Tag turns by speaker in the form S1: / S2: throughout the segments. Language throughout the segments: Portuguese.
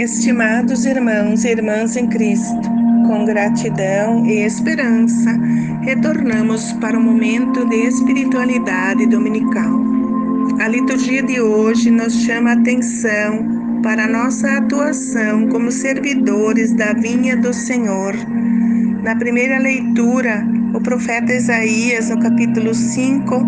S1: Estimados irmãos e irmãs em Cristo, com gratidão e esperança, retornamos para o momento de espiritualidade dominical. A liturgia de hoje nos chama a atenção para a nossa atuação como servidores da vinha do Senhor. Na primeira leitura, o profeta Isaías, no capítulo 5,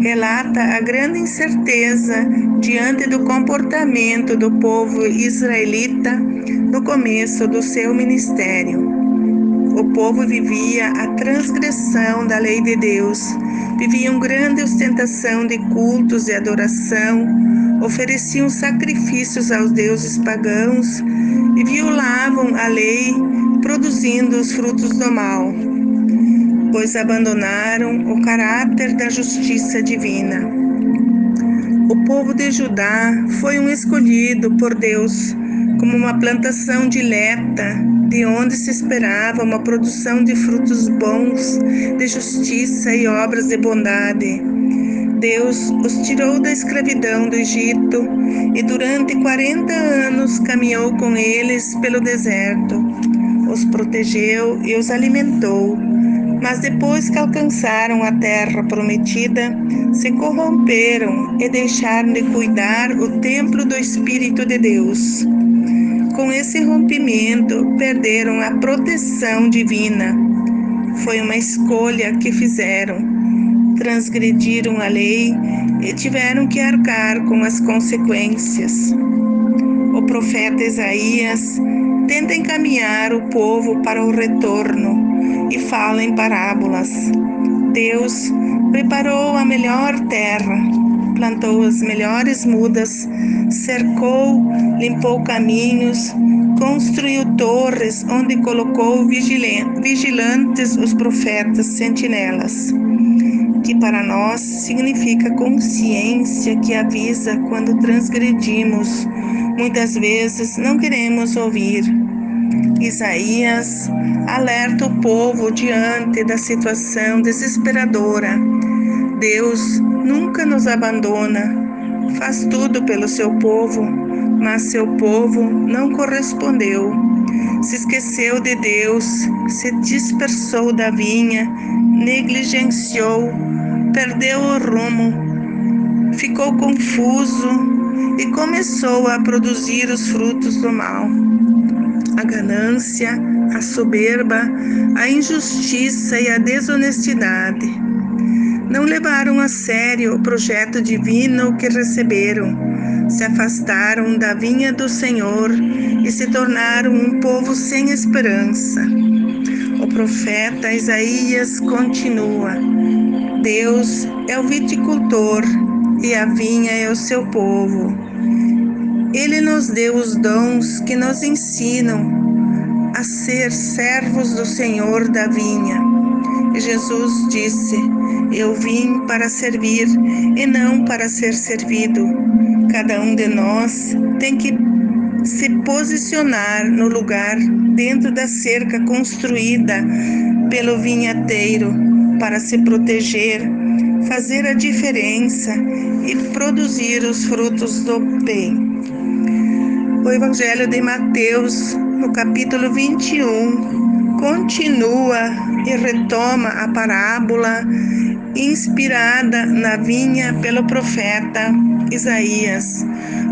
S1: relata a grande incerteza diante do comportamento do povo israelita no começo do seu ministério. O povo vivia a transgressão da lei de Deus, viviam grande ostentação de cultos e adoração, ofereciam sacrifícios aos deuses pagãos e violavam a lei, produzindo os frutos do mal pois abandonaram o caráter da justiça divina. O povo de Judá foi um escolhido por Deus como uma plantação dileta, de onde se esperava uma produção de frutos bons, de justiça e obras de bondade. Deus os tirou da escravidão do Egito e durante 40 anos caminhou com eles pelo deserto. Os protegeu e os alimentou mas depois que alcançaram a terra prometida, se corromperam e deixaram de cuidar o templo do Espírito de Deus. Com esse rompimento, perderam a proteção divina. Foi uma escolha que fizeram. Transgrediram a lei e tiveram que arcar com as consequências. O profeta Isaías tenta encaminhar o povo para o retorno e fala em parábolas. Deus preparou a melhor terra, plantou as melhores mudas, cercou, limpou caminhos, construiu torres onde colocou vigilantes os profetas sentinelas, que para nós significa consciência que avisa quando transgredimos. Muitas vezes não queremos ouvir Isaías alerta o povo diante da situação desesperadora. Deus nunca nos abandona, faz tudo pelo seu povo, mas seu povo não correspondeu. Se esqueceu de Deus, se dispersou da vinha, negligenciou, perdeu o rumo, ficou confuso e começou a produzir os frutos do mal a ganância, a soberba, a injustiça e a desonestidade. Não levaram a sério o projeto divino que receberam, se afastaram da vinha do Senhor e se tornaram um povo sem esperança. O profeta Isaías continua: Deus é o viticultor e a vinha é o seu povo. Ele nos deu os dons que nos ensinam a ser servos do Senhor da vinha. Jesus disse: Eu vim para servir e não para ser servido. Cada um de nós tem que se posicionar no lugar dentro da cerca construída pelo vinhateiro para se proteger, fazer a diferença e produzir os frutos do bem. O Evangelho de Mateus, no capítulo 21, continua e retoma a parábola inspirada na vinha pelo profeta Isaías.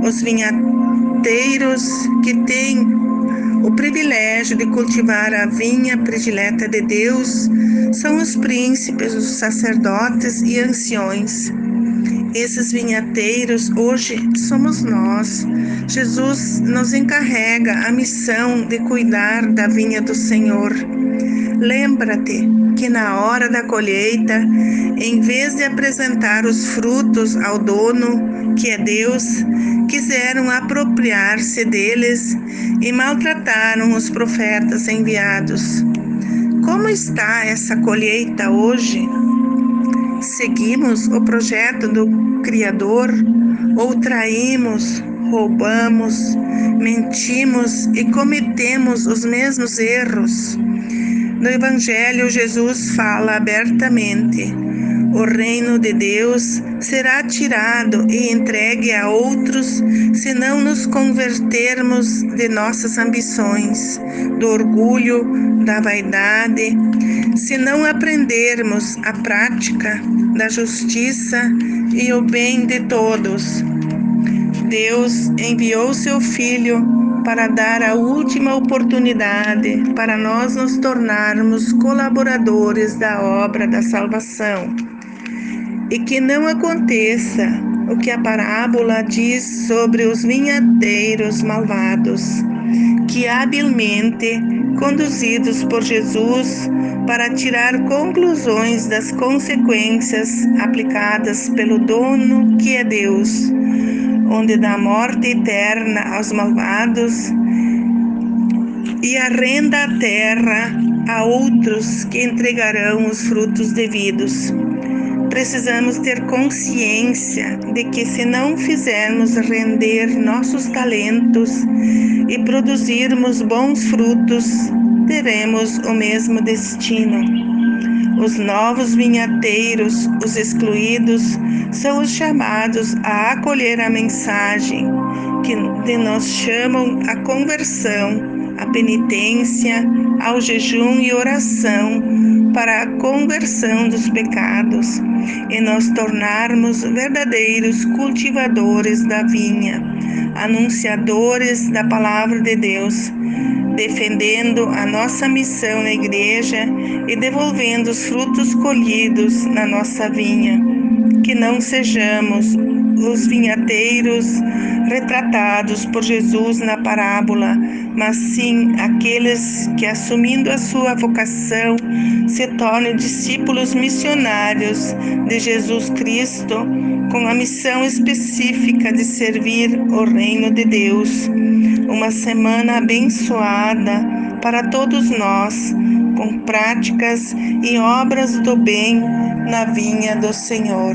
S1: Os vinhateiros que têm o privilégio de cultivar a vinha predileta de Deus são os príncipes, os sacerdotes e anciões. Esses vinhateiros hoje somos nós. Jesus nos encarrega a missão de cuidar da vinha do Senhor. Lembra-te que na hora da colheita, em vez de apresentar os frutos ao dono, que é Deus, quiseram apropriar-se deles e maltrataram os profetas enviados. Como está essa colheita hoje? Seguimos o projeto do Criador ou traímos, roubamos, mentimos e cometemos os mesmos erros? No Evangelho, Jesus fala abertamente: O reino de Deus será tirado e entregue a outros se não nos convertermos de nossas ambições, do orgulho, da vaidade, se não aprendermos a prática da justiça e o bem de todos. Deus enviou seu Filho para dar a última oportunidade para nós nos tornarmos colaboradores da obra da salvação. E que não aconteça o que a parábola diz sobre os vinhateiros malvados, que habilmente conduzidos por Jesus para tirar conclusões das consequências aplicadas pelo dono que é Deus, onde dá morte eterna aos malvados e arrenda a terra a outros que entregarão os frutos devidos. Precisamos ter consciência de que, se não fizermos render nossos talentos e produzirmos bons frutos, teremos o mesmo destino. Os novos vinhateiros, os excluídos, são os chamados a acolher a mensagem que de nós chamam a conversão, a penitência, ao jejum e oração para a conversão dos pecados e nós tornarmos verdadeiros cultivadores da vinha, anunciadores da palavra de Deus, defendendo a nossa missão na igreja e devolvendo os frutos colhidos na nossa vinha. Que não sejamos os vinhateiros retratados por Jesus na parábola, mas sim aqueles que, assumindo a sua vocação, se tornem discípulos missionários de Jesus Cristo, com a missão específica de servir o reino de Deus. Uma semana abençoada para todos nós, com práticas e obras do bem na vinha do Senhor.